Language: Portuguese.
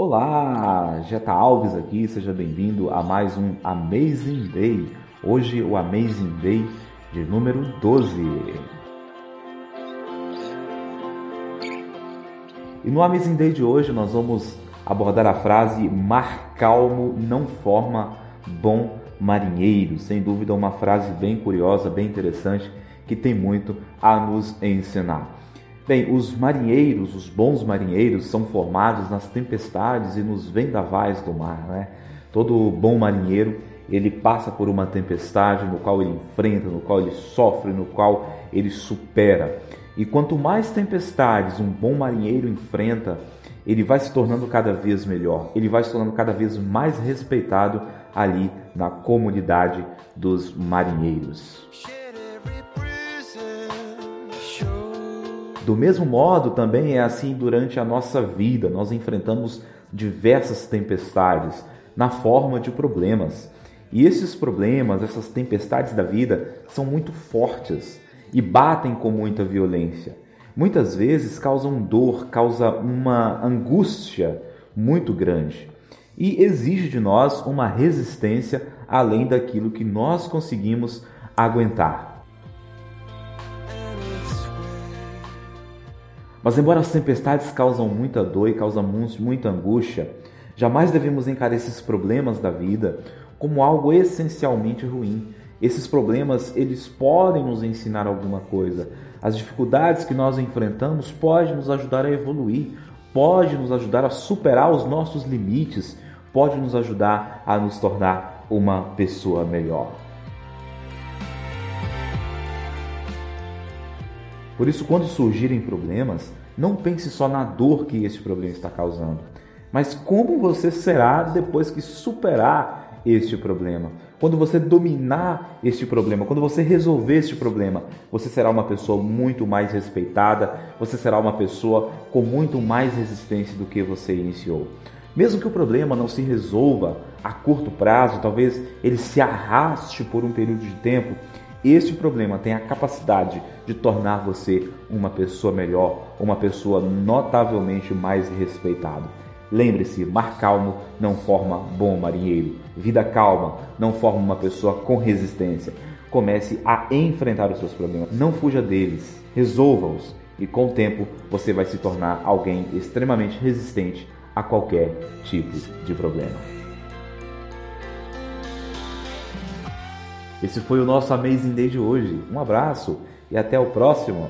Olá, Jeta Alves aqui, seja bem-vindo a mais um Amazing Day. Hoje o Amazing Day de número 12. E no Amazing Day de hoje nós vamos abordar a frase mar calmo não forma bom marinheiro. Sem dúvida uma frase bem curiosa, bem interessante, que tem muito a nos ensinar. Bem, os marinheiros, os bons marinheiros, são formados nas tempestades e nos vendavais do mar. Né? Todo bom marinheiro ele passa por uma tempestade no qual ele enfrenta, no qual ele sofre, no qual ele supera. E quanto mais tempestades um bom marinheiro enfrenta, ele vai se tornando cada vez melhor, ele vai se tornando cada vez mais respeitado ali na comunidade dos marinheiros. Do mesmo modo, também é assim durante a nossa vida. Nós enfrentamos diversas tempestades na forma de problemas. E esses problemas, essas tempestades da vida, são muito fortes e batem com muita violência. Muitas vezes causam dor, causa uma angústia muito grande e exige de nós uma resistência além daquilo que nós conseguimos aguentar. Mas, embora as tempestades causam muita dor e causam muita angústia, jamais devemos encarar esses problemas da vida como algo essencialmente ruim. Esses problemas, eles podem nos ensinar alguma coisa. As dificuldades que nós enfrentamos podem nos ajudar a evoluir, pode nos ajudar a superar os nossos limites, pode nos ajudar a nos tornar uma pessoa melhor. Por isso, quando surgirem problemas, não pense só na dor que esse problema está causando, mas como você será depois que superar este problema. Quando você dominar este problema, quando você resolver este problema, você será uma pessoa muito mais respeitada, você será uma pessoa com muito mais resistência do que você iniciou. Mesmo que o problema não se resolva a curto prazo, talvez ele se arraste por um período de tempo, este problema tem a capacidade de tornar você uma pessoa melhor, uma pessoa notavelmente mais respeitada. Lembre-se, mar calmo não forma bom marinheiro. Vida calma não forma uma pessoa com resistência. Comece a enfrentar os seus problemas. Não fuja deles. Resolva-os. E com o tempo você vai se tornar alguém extremamente resistente a qualquer tipo de problema. Esse foi o nosso Amazing Day de hoje. Um abraço e até o próximo.